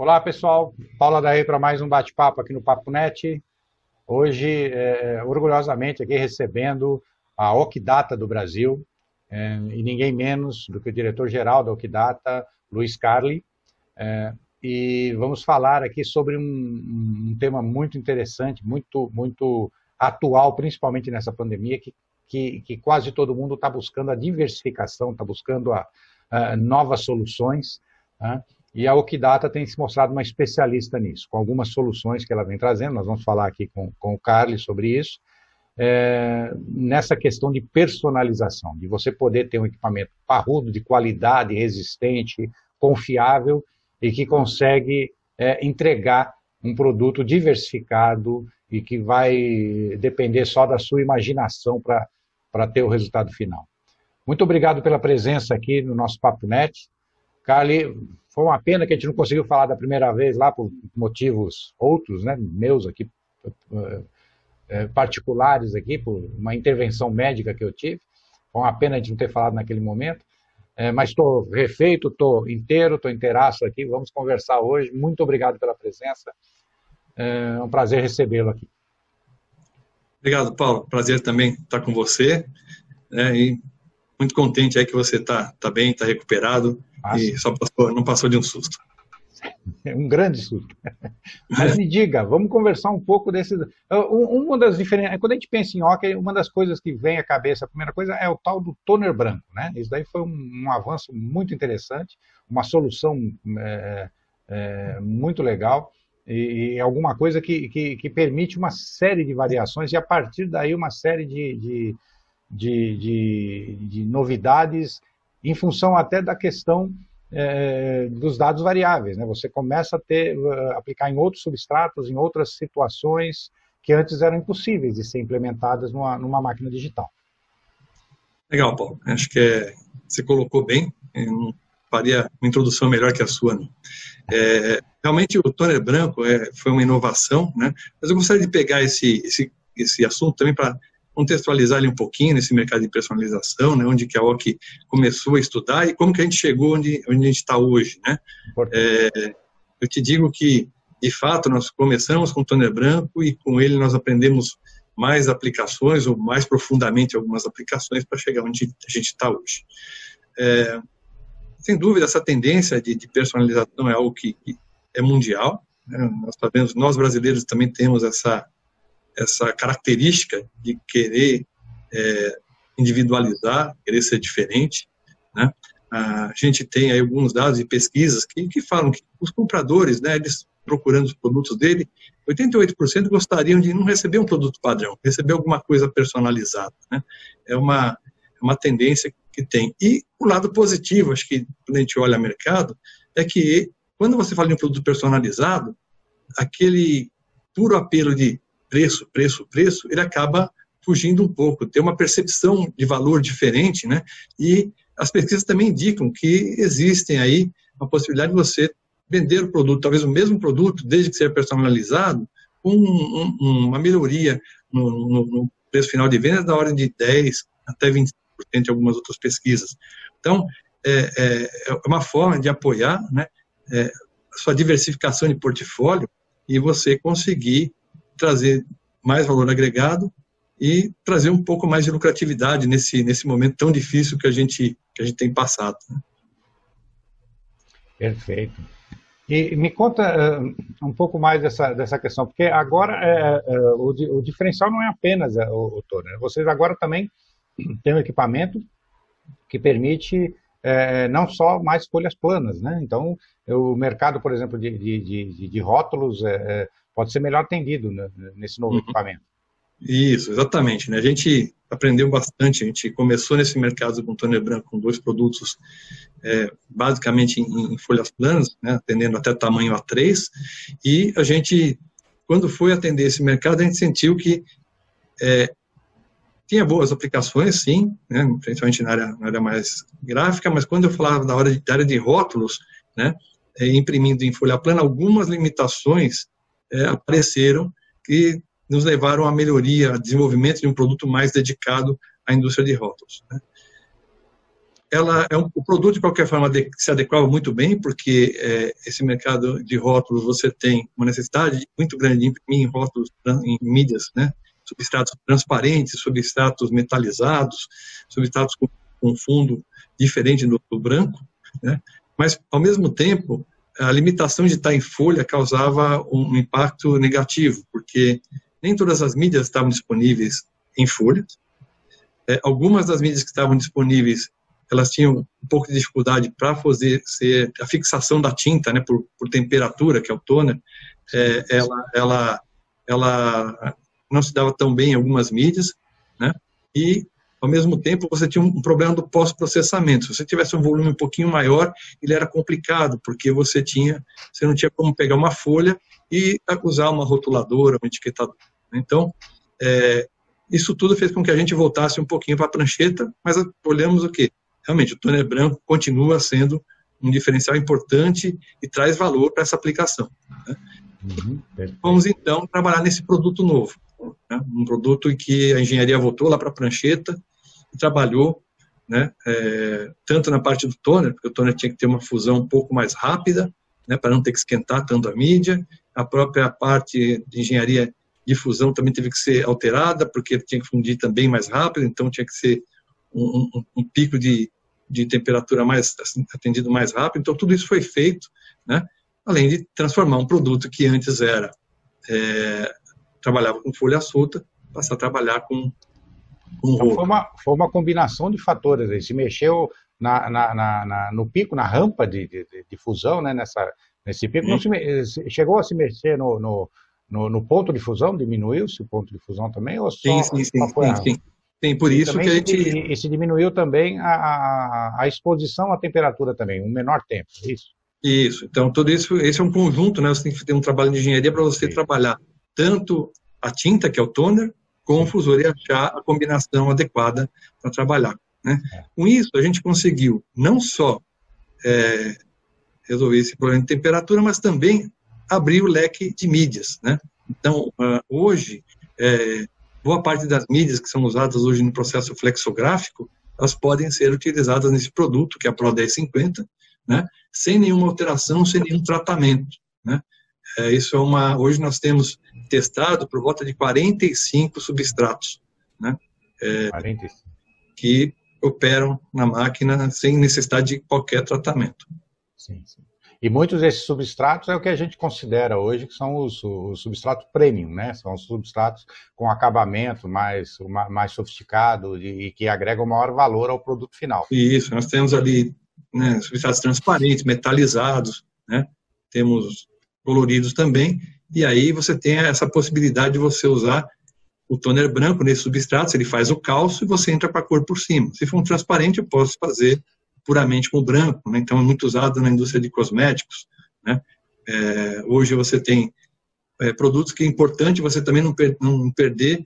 Olá, pessoal. Paula daí para mais um bate-papo aqui no Papo Net. Hoje, é, orgulhosamente, aqui recebendo a Okidata do Brasil, é, e ninguém menos do que o diretor-geral da Okidata, Luiz Carli. É, e vamos falar aqui sobre um, um, tema muito interessante, muito, muito atual, principalmente nessa pandemia, que, que, que quase todo mundo está buscando a diversificação, está buscando a, a novas soluções. Né? E a Okidata tem se mostrado uma especialista nisso, com algumas soluções que ela vem trazendo. Nós vamos falar aqui com, com o Carly sobre isso. É, nessa questão de personalização, de você poder ter um equipamento parrudo, de qualidade, resistente, confiável e que consegue é, entregar um produto diversificado e que vai depender só da sua imaginação para ter o resultado final. Muito obrigado pela presença aqui no nosso Papo Net. Carly, foi uma pena que a gente não conseguiu falar da primeira vez lá por motivos outros, né, meus aqui, eh, eh, particulares aqui, por uma intervenção médica que eu tive. Foi uma pena a gente não ter falado naquele momento. É, mas estou refeito, estou inteiro, estou inteiraço aqui. Vamos conversar hoje. Muito obrigado pela presença. É um prazer recebê-lo aqui. Obrigado, Paulo. Prazer também estar com você. Né, e muito contente aí que você está tá bem, está recuperado ah, e só passou, não passou de um susto. Um grande susto. Mas me diga, vamos conversar um pouco desses. Uma das diferenças. Quando a gente pensa em hockey, uma das coisas que vem à cabeça, a primeira coisa é o tal do toner branco, né? Isso daí foi um, um avanço muito interessante, uma solução é, é, muito legal e, e alguma coisa que, que, que, permite uma série de variações e a partir daí uma série de, de, de, de, de novidades em função até da questão é, dos dados variáveis. Né? Você começa a ter, uh, aplicar em outros substratos, em outras situações que antes eram impossíveis de ser implementadas numa, numa máquina digital. Legal, Paulo. Acho que é, você colocou bem. Eu não faria uma introdução melhor que a sua. Não. É, realmente o toner branco é, foi uma inovação, né? mas eu gostaria de pegar esse, esse, esse assunto também para contextualizar ali um pouquinho nesse mercado de personalização, né, onde que a OC começou a estudar e como que a gente chegou onde, onde a gente está hoje, né. É, eu te digo que, de fato, nós começamos com o toner branco e com ele nós aprendemos mais aplicações ou mais profundamente algumas aplicações para chegar onde a gente está hoje. É, sem dúvida, essa tendência de, de personalização é algo que, que é mundial. Né? Nós sabemos, nós brasileiros também temos essa essa característica de querer é, individualizar, querer ser diferente, né? A gente tem aí alguns dados e pesquisas que, que falam que os compradores, né, eles procurando os produtos dele, 88% gostariam de não receber um produto padrão, receber alguma coisa personalizada, né? É uma, é uma tendência que tem. E o lado positivo, acho que quando a gente olha o mercado, é que quando você fala de um produto personalizado, aquele puro apelo de preço, preço, preço, ele acaba fugindo um pouco, tem uma percepção de valor diferente, né? E as pesquisas também indicam que existem aí a possibilidade de você vender o produto, talvez o mesmo produto, desde que seja personalizado, com um, um, uma melhoria no, no, no, preço final de venda da ordem de 10 até 20% em algumas outras pesquisas. Então, é, é, é uma forma de apoiar né, é, a sua diversificação de portfólio e você conseguir trazer mais valor agregado e trazer um pouco mais de lucratividade nesse, nesse momento tão difícil que a gente, que a gente tem passado. Né? Perfeito. E me conta uh, um pouco mais dessa, dessa questão, porque agora uh, uh, o, o, diferencial não é apenas o, o vocês agora também têm um equipamento que permite não só mais folhas planas, né? Então, o mercado, por exemplo, de, de, de, de rótulos pode ser melhor atendido né, nesse novo uhum. equipamento. Isso, exatamente. Né? A gente aprendeu bastante. A gente começou nesse mercado com toner branco com dois produtos, é, basicamente em, em, folhas planas, né, atendendo até tamanho A3. E a gente, quando foi atender esse mercado, a gente sentiu que é, tinha boas aplicações, sim, né, principalmente na área, na área mais gráfica, mas quando eu falava da, hora de, da área de rótulos, né, é, imprimindo em folha plana, algumas limitações é, apareceram que nos levaram à melhoria, a desenvolvimento de um produto mais dedicado à indústria de rótulos. Né? ela é um, o produto de qualquer forma de, se adequava muito bem porque é, esse mercado de rótulos você tem uma necessidade muito grande de imprimir em rótulos em mídias, né? Substratos transparentes, substratos metalizados, substratos com, com fundo diferente do, do branco, né? Mas ao mesmo tempo a limitação de estar em folha causava um impacto negativo porque nem todas as mídias estavam disponíveis em folha. É, algumas das mídias que estavam disponíveis elas tinham um pouco de dificuldade para fazer ser, a fixação da tinta, né, por, por temperatura, que é o toner, é, ela, ela, ela não se dava tão bem em algumas mídias, né, e ao mesmo tempo você tinha um problema do pós-processamento. Se você tivesse um volume um pouquinho maior, ele era complicado, porque você tinha, você não tinha como pegar uma folha e usar uma rotuladora, um etiquetador. Então, é, isso tudo fez com que a gente voltasse um pouquinho para a prancheta, mas olhamos o quê? realmente o toner branco continua sendo um diferencial importante e traz valor para essa aplicação. Né? Uhum, Vamos então trabalhar nesse produto novo, né? um produto em que a engenharia voltou lá para a prancheta e trabalhou, né? É, tanto na parte do toner, porque o toner tinha que ter uma fusão um pouco mais rápida, né? para não ter que esquentar tanto a mídia, a própria parte de engenharia de fusão também teve que ser alterada, porque tinha que fundir também mais rápido, então tinha que ser um, um, um pico de, de temperatura mais assim, atendido mais rápido. Então tudo isso foi feito, né? Além de transformar um produto que antes era é, trabalhava com folha solta, passar a trabalhar com, com então, foi, uma, foi uma combinação de fatores. Ele se mexeu na, na, na, no pico, na rampa de, de, de, fusão, né? Nessa, nesse pico, não se, chegou a se mexer no, no, no, no ponto de fusão, diminuiu-se o ponto de fusão também? Ou só, sim, sim, sim, sim, sim. Tem por isso que a gente. E se diminuiu também a, a, a, exposição à temperatura também, um menor tempo, é isso? Isso. Então, tudo isso, esse é um conjunto, né? Você tem que ter um trabalho de engenharia para você Sim. trabalhar tanto a tinta, que é o toner, com o fusor e achar a combinação adequada para trabalhar. Né? Com isso, a gente conseguiu não só é, resolver esse problema de temperatura, mas também abrir o leque de mídias. Né? Então, uh, hoje, é, boa parte das mídias que são usadas hoje no processo flexográfico, elas podem ser utilizadas nesse produto, que é a Pro 1050, né, sem nenhuma alteração, sem nenhum tratamento. Né. É, isso é uma. Hoje nós temos testado por volta de 45 substratos, né, é, que operam na máquina sem necessidade de qualquer tratamento. Sim, sim. E muitos desses substratos é o que a gente considera hoje que são os, os substratos premium, né? São os substratos com acabamento mais, mais sofisticado e, e que agregam maior valor ao produto final. Isso, nós temos ali né, substratos transparentes, metalizados, né? Temos coloridos também, e aí você tem essa possibilidade de você usar o toner branco nesse substrato, ele faz o calço e você entra com a cor por cima. Se for um transparente, eu posso fazer puramente com branco, né? então é muito usado na indústria de cosméticos. Né? É, hoje você tem é, produtos que é importante você também não, per, não perder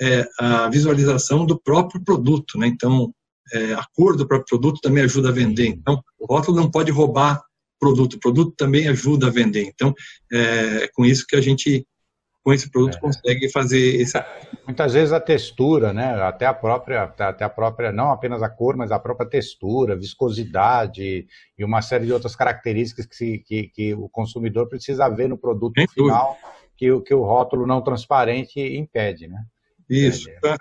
é, a visualização do próprio produto, né? então é, a cor do próprio produto também ajuda a vender. Então o rótulo não pode roubar produto, o produto também ajuda a vender. Então é com isso que a gente com esse produto é. consegue fazer esse... muitas vezes a textura né? Até a própria até a própria não apenas a cor mas a própria textura viscosidade e uma série de outras características que, que, que o consumidor precisa ver no produto final que, que o rótulo não transparente impede né? Isso, é, é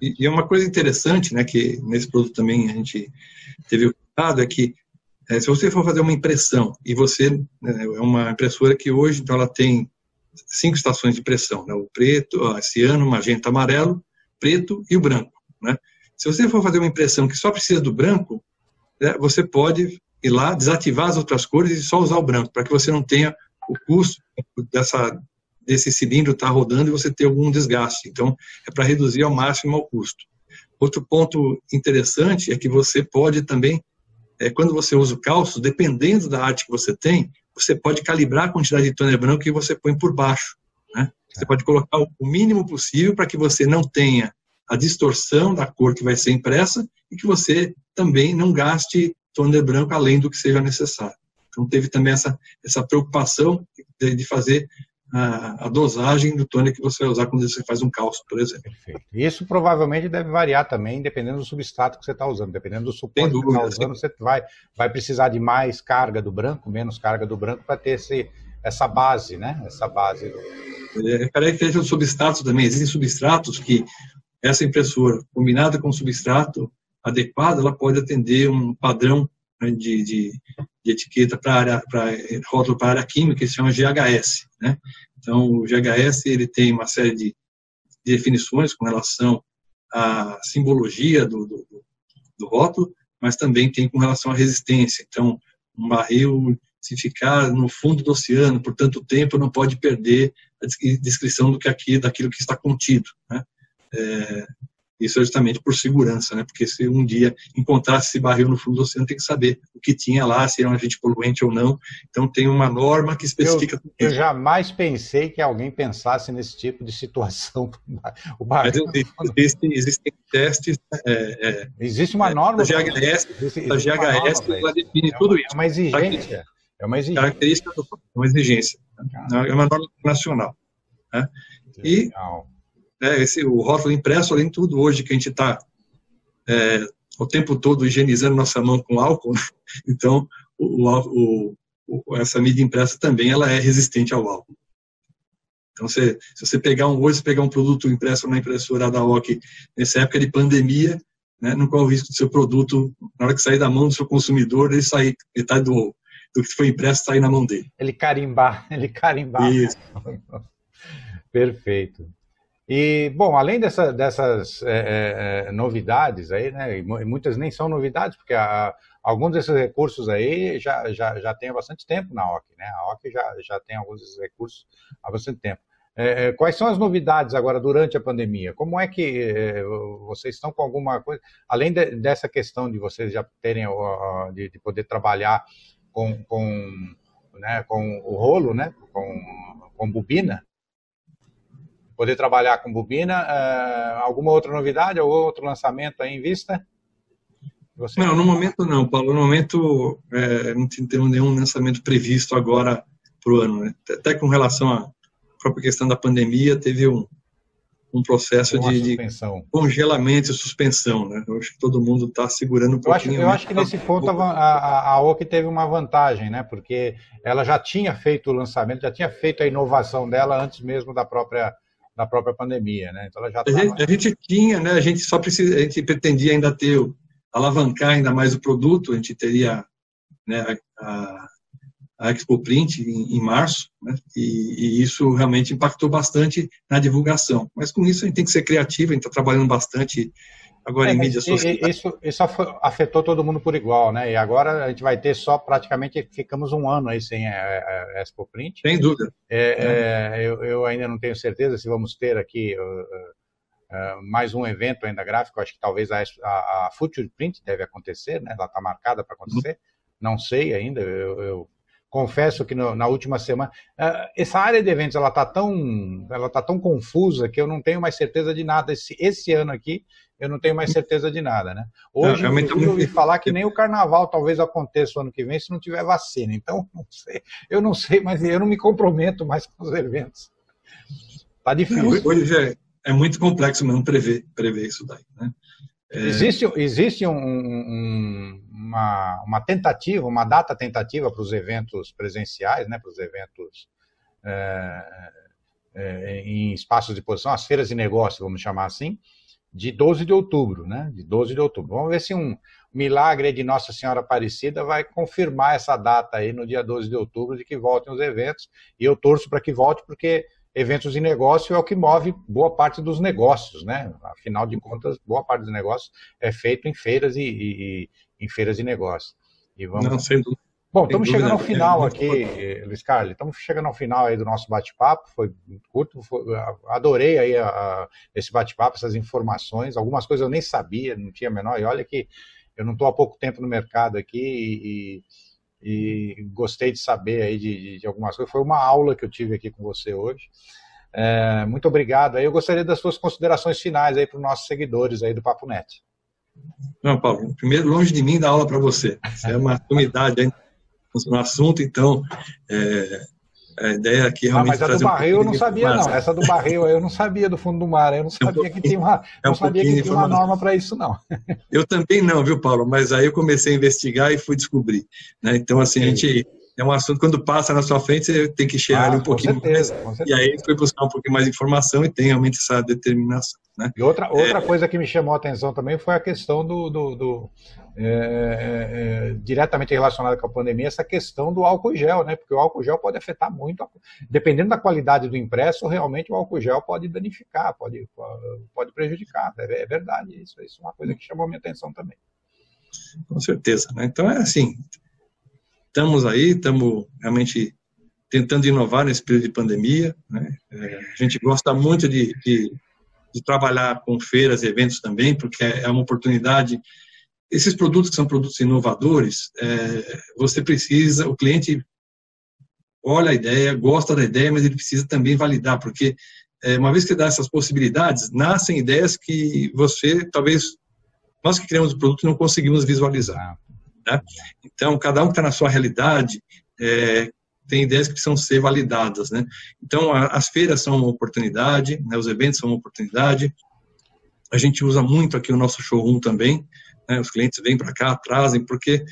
e, e é uma coisa interessante, né, que nesse produto também a gente teve o cuidado, é que é, se você for fazer uma impressão e você né, é uma impressora que hoje então ela tem cinco estações de pressão, né? o preto, ó, ciano, magenta, amarelo, preto e o branco. Né? Se você for fazer uma impressão que só precisa do branco, né, você pode ir lá, desativar as outras cores e só usar o branco, para que você não tenha o custo dessa, desse cilindro estar tá rodando e você ter algum desgaste. Então, é para reduzir ao máximo o custo. Outro ponto interessante é que você pode também, é, quando você usa o calço, dependendo da arte que você tem, você pode calibrar a quantidade de toner branco que você põe por baixo. Né? Você pode colocar o mínimo possível para que você não tenha a distorção da cor que vai ser impressa e que você também não gaste toner branco além do que seja necessário. Então teve também essa, essa preocupação de, de fazer a, a, dosagem do tônico que você vai usar quando você faz um cálcio, por exemplo. Perfeito. Isso provavelmente deve variar também, dependendo do substrato que você está usando. Dependendo do suporte dúvida, que você está usando, você vai, vai precisar de mais carga do branco, menos carga do branco, para ter esse, essa base, né? Essa base. Do... É, característica dos substratos também. Existem substratos que essa impressora, combinada com o substrato adequado, ela pode atender um padrão de, de, de etiqueta para rótulo para área química, que se chama GHS, né? Então, o GHS ele tem uma série de definições com relação à simbologia do, do, do rótulo, mas também tem com relação à resistência. Então, um barril, se ficar no fundo do oceano por tanto tempo, não pode perder a descrição do que aqui, daquilo que está contido. Né? É, isso é justamente por segurança, né? Porque se um dia encontrasse esse barril no fundo do oceano, tem que saber o que tinha lá, se era um agente poluente ou não. Então tem uma norma que especifica. Eu, eu jamais pensei que alguém pensasse nesse tipo de situação. O barril Mas existem, existem testes. É, é, existe uma norma. A GHS, existe, a GHS norma, ela define é tudo isso. É uma exigência. É uma exigência. Característica do, uma exigência. É uma norma nacional. Né? E né, esse, o rótulo impresso, além de tudo, hoje que a gente está é, o tempo todo higienizando nossa mão com álcool, né? então o, o, o, essa mídia impressa também ela é resistente ao álcool. Então, se, se você pegar um hoje, pegar um produto impresso na impressora da OC nessa época de pandemia, né, não corre o risco do seu produto, na hora que sair da mão do seu consumidor, ele sair metade do, do que foi impresso sair na mão dele. Ele carimbar, ele carimbar. Isso. Perfeito. E, bom, além dessa, dessas é, é, novidades aí, né, e muitas nem são novidades, porque a, alguns desses recursos aí já, já, já tem há bastante tempo na OC, né? A OC já, já tem alguns desses recursos há bastante tempo. É, é, quais são as novidades agora durante a pandemia? Como é que é, vocês estão com alguma coisa, além de, dessa questão de vocês já terem, de, de poder trabalhar com, com, né, com o rolo, né, com, com bobina, poder trabalhar com bobina. Uh, alguma outra novidade, ou outro lançamento aí em vista? Você... Não, no momento não, Paulo. No momento é, não temos nenhum lançamento previsto agora para o ano. Né? Até com relação à própria questão da pandemia, teve um, um processo de, de, congelamento e suspensão. Né? Eu acho que todo mundo está segurando um eu pouquinho. Acho, eu acho que nesse ponto a, a, a OC teve uma vantagem, né? porque ela já tinha feito o lançamento, já tinha feito a inovação dela antes mesmo da própria da própria pandemia, né? Então ela já a, gente, a gente tinha, né? A gente só precisa, a gente pretendia ainda ter alavancar ainda mais o produto, a gente teria né, a, a Expo Print em, em março, né, e, e, isso realmente impactou bastante na divulgação. Mas com isso a gente tem que ser criativo, a gente está trabalhando bastante agora é, em mídias sociais. Isso, isso afetou todo mundo por igual, né? E agora a gente vai ter só praticamente ficamos um ano aí sem a, a, a Expo Print. Sem dúvida. É, é. eu, eu, ainda não tenho certeza se vamos ter aqui uh, uh, mais um evento ainda gráfico. Acho que talvez a, a, a Future Print deve acontecer, né? Ela está marcada para acontecer. Uhum. Não sei ainda. Eu, eu confesso que no, na última semana uh, essa área de eventos ela está tão ela tá tão confusa que eu não tenho mais certeza de nada esse, esse ano aqui eu não tenho mais certeza de nada, né? Hoje, não, eu ouvi falar que nem o carnaval talvez aconteça o ano que vem se não tiver vacina. Então, não sei, eu não sei, mas eu não me comprometo mais com os eventos. Tá difícil. Hoje é, é muito complexo mesmo prever, prever isso daí, né? É... Existe, existe um, um, uma, uma tentativa, uma data tentativa para os eventos presenciais, né, para os eventos é, é, em espaços de posição, as feiras de negócio, vamos chamar assim, de 12 de outubro, né? De 12 de outubro. Vamos ver se um milagre de Nossa Senhora Aparecida vai confirmar essa data aí no dia 12 de outubro de que voltem os eventos. E eu torço para que volte, porque eventos de negócio é o que move boa parte dos negócios, né? Afinal de contas, boa parte dos negócios é feito em feiras e, e, e em feiras de negócio. E vamos... Não, sem dúvida. Bom, estamos chegando ao final aqui, Luiz Carlos. Estamos chegando ao final aí do nosso bate-papo. Foi curto, foi, adorei aí a, a, esse bate-papo, essas informações. Algumas coisas eu nem sabia, não tinha menor. E olha que eu não estou há pouco tempo no mercado aqui e, e gostei de saber aí de, de, algumas coisas. Foi uma aula que eu tive aqui com você hoje. É, muito obrigado. Eu gostaria das suas considerações finais aí para os nossos seguidores aí do Papo Net. Não, Paulo, primeiro, longe de mim dar aula para você. Você é uma umidade ainda no assunto, então é, A ideia aqui realmente. Ah, mas a do barril eu não sabia, não. Essa do barril eu não sabia do fundo do mar. Eu não sabia é um que tinha uma, é um não sabia que tinha uma norma para isso, não. Eu também não, viu, Paulo? Mas aí eu comecei a investigar e fui descobrir. Né? Então, assim, Sim. a gente é um assunto quando passa na sua frente, você tem que cheirar ah, um pouquinho certeza, mais. E aí foi buscar um pouquinho mais de informação e tem realmente essa determinação. Né? E outra, outra é... coisa que me chamou a atenção também foi a questão do, do, do é, é, é, diretamente relacionada com a pandemia, essa questão do álcool gel, né? Porque o álcool gel pode afetar muito, dependendo da qualidade do impresso, realmente o álcool gel pode danificar, pode, pode prejudicar. É, é verdade, isso, isso é uma coisa que chamou a minha atenção também. Com certeza. Né? Então é assim, estamos aí, estamos realmente tentando inovar nesse período de pandemia. Né? É, a gente gosta muito de, de, de, trabalhar com feiras e eventos também, porque é uma oportunidade. Esses produtos que são produtos inovadores, é, você precisa, o cliente olha a ideia, gosta da ideia, mas ele precisa também validar, porque é, uma vez que dá essas possibilidades, nascem ideias que você, talvez, nós que criamos o produto não conseguimos visualizar. Né? Então, cada um que está na sua realidade é, tem ideias que precisam ser validadas. Né? Então, a, as feiras são uma oportunidade, né? os eventos são uma oportunidade. A gente usa muito aqui o nosso showroom também. Né? Os clientes vêm para cá, trazem, porque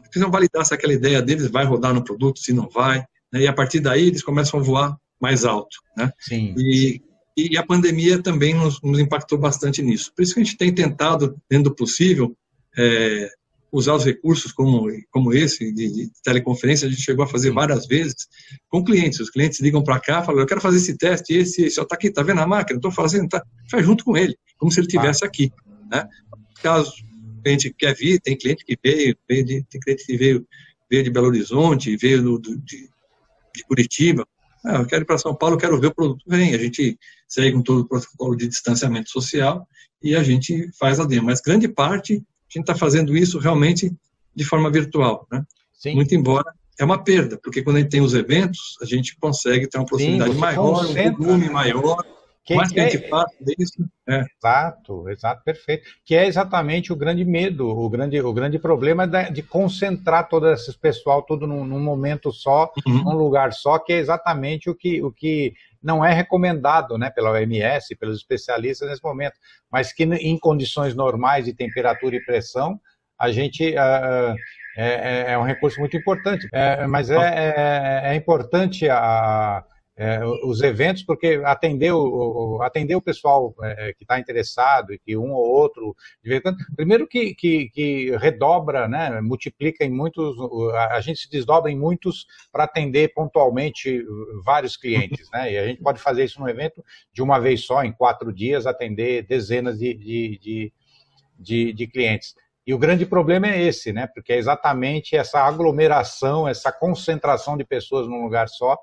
precisam validar se aquela ideia deles vai rodar no produto, se não vai. Né? E a partir daí, eles começam a voar mais alto. Né? Sim. E, e a pandemia também nos, nos, impactou bastante nisso. Por isso que a gente tem tentado, dentro do possível, é, usar os recursos como, como esse de, de, teleconferência, a gente chegou a fazer várias vezes com clientes. Os clientes ligam para cá, falam, eu quero fazer esse teste, esse, esse, está aqui, está vendo a máquina? Estou fazendo, tá? Faz junto com ele, como se ele estivesse aqui. Né? Caso a gente quer vir, tem cliente que veio, veio de, tem cliente que veio, veio de Belo Horizonte, veio do, do, de, de Curitiba, ah, eu quero ir para São Paulo, quero ver o produto. Vem, a gente segue com todo o protocolo de distanciamento social e a gente faz a demo. Mas grande parte a gente está fazendo isso realmente de forma virtual, né? Sim. Muito embora é uma perda, porque quando a gente tem os eventos, a gente consegue ter uma proximidade Sim, maior, um volume maior, que, mais que, que a gente é... faça isso. É. Exato, exato, perfeito. Que é exatamente o grande medo, o grande, o grande problema de, de concentrar todo esse pessoal tudo num, num momento só, uhum. num lugar só, que é exatamente o que, o que não é recomendado né, pela OMS, pelos especialistas nesse momento, mas que em condições normais de temperatura e pressão, a gente uh, é, é, um recurso muito importante. É, mas é, é, é importante a, é, os eventos, porque atender o, atender o pessoal é, que está interessado e que um ou outro, primeiro que, que, que, redobra, né, multiplica em muitos, a gente se desdobra em muitos para atender pontualmente vários clientes, né, e a gente pode fazer isso no evento de uma vez só, em quatro dias, atender dezenas de, de, de, de, de clientes. E o grande problema é esse, né, porque é exatamente essa aglomeração, essa concentração de pessoas num lugar só,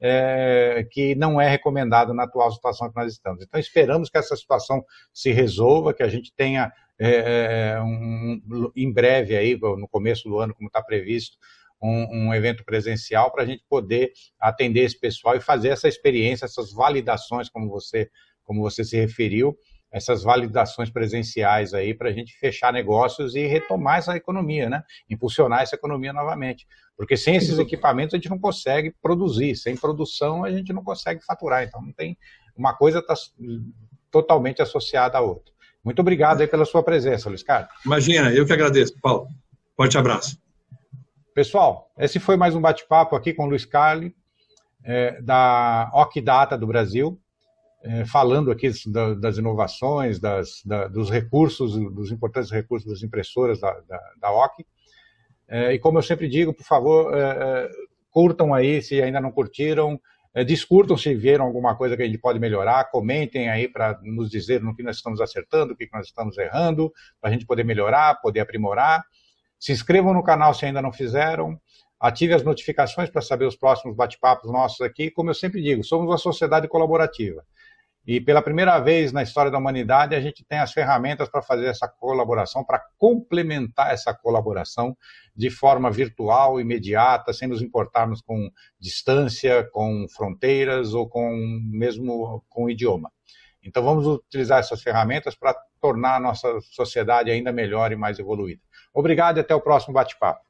é, que não é recomendado na atual situação que nós estamos. Então, esperamos que essa situação se resolva, que a gente tenha é, é um, em breve, aí, no começo do ano, como está previsto, um, um, evento presencial para a gente poder atender esse pessoal e fazer essa experiência, essas validações, como você, como você se referiu, essas validações presenciais aí para a gente fechar negócios e retomar essa economia, né? Impulsionar essa economia novamente. Porque sem esses equipamentos a gente não consegue produzir, sem produção a gente não consegue faturar. Então não tem uma coisa está totalmente associada à outra. Muito obrigado aí pela sua presença, Luiz Carlos. Imagina, eu que agradeço, Paulo. Forte abraço. Pessoal, esse foi mais um bate-papo aqui com o Luiz Carli, é, da Ocdata do Brasil é, falando aqui das inovações, das, da, dos recursos, dos importantes recursos das impressoras da, da, da OC. É, e como eu sempre digo, por favor, é, é curtam aí se ainda não curtiram, é, discutam se viram alguma coisa que a gente pode melhorar, comentem aí para nos dizer no que nós estamos acertando, o que nós estamos errando, para a gente poder melhorar, poder aprimorar. Se inscrevam no canal se ainda não fizeram, ative as notificações para saber os próximos bate-papos nossos aqui. Como eu sempre digo, somos uma sociedade colaborativa. E pela primeira vez na história da humanidade, a gente tem as ferramentas para fazer essa colaboração, para complementar essa colaboração de forma virtual, imediata, sem nos importarmos com distância, com fronteiras ou com mesmo com idioma. Então vamos utilizar essas ferramentas para tornar a nossa sociedade ainda melhor e mais evoluída. Obrigado e até o próximo bate-papo.